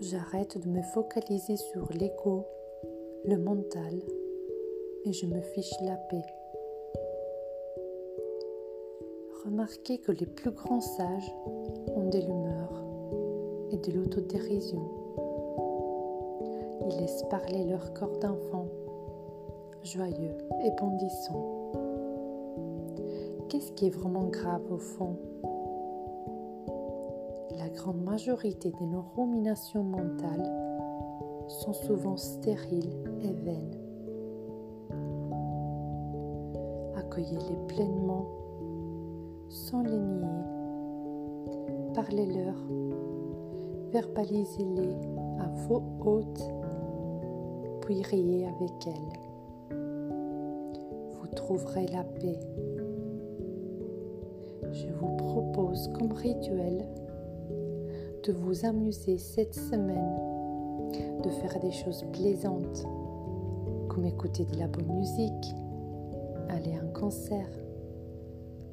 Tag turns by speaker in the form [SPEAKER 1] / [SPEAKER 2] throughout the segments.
[SPEAKER 1] J'arrête de me focaliser sur l'ego, le mental, et je me fiche la paix. Remarquez que les plus grands sages ont de l'humeur et de l'autodérision. Ils laissent parler leur corps d'enfant, joyeux et bondissant. Qu'est-ce qui est vraiment grave au fond? La grande majorité des nos ruminations mentales sont souvent stériles et vaines. Accueillez-les pleinement sans les nier. Parlez-leur, verbalisez-les à voix haute, puis riez avec elles. Vous trouverez la paix. Je vous propose comme rituel de vous amuser cette semaine, de faire des choses plaisantes, comme écouter de la bonne musique, aller à un concert,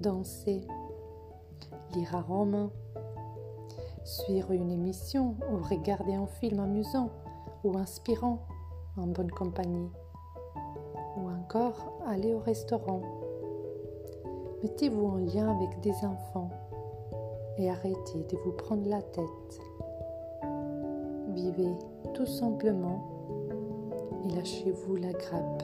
[SPEAKER 1] danser, lire un roman, suivre une émission ou regarder un film amusant ou inspirant en bonne compagnie, ou encore aller au restaurant. Mettez-vous en lien avec des enfants et arrêtez de vous prendre la tête. Vivez tout simplement et lâchez-vous la grappe.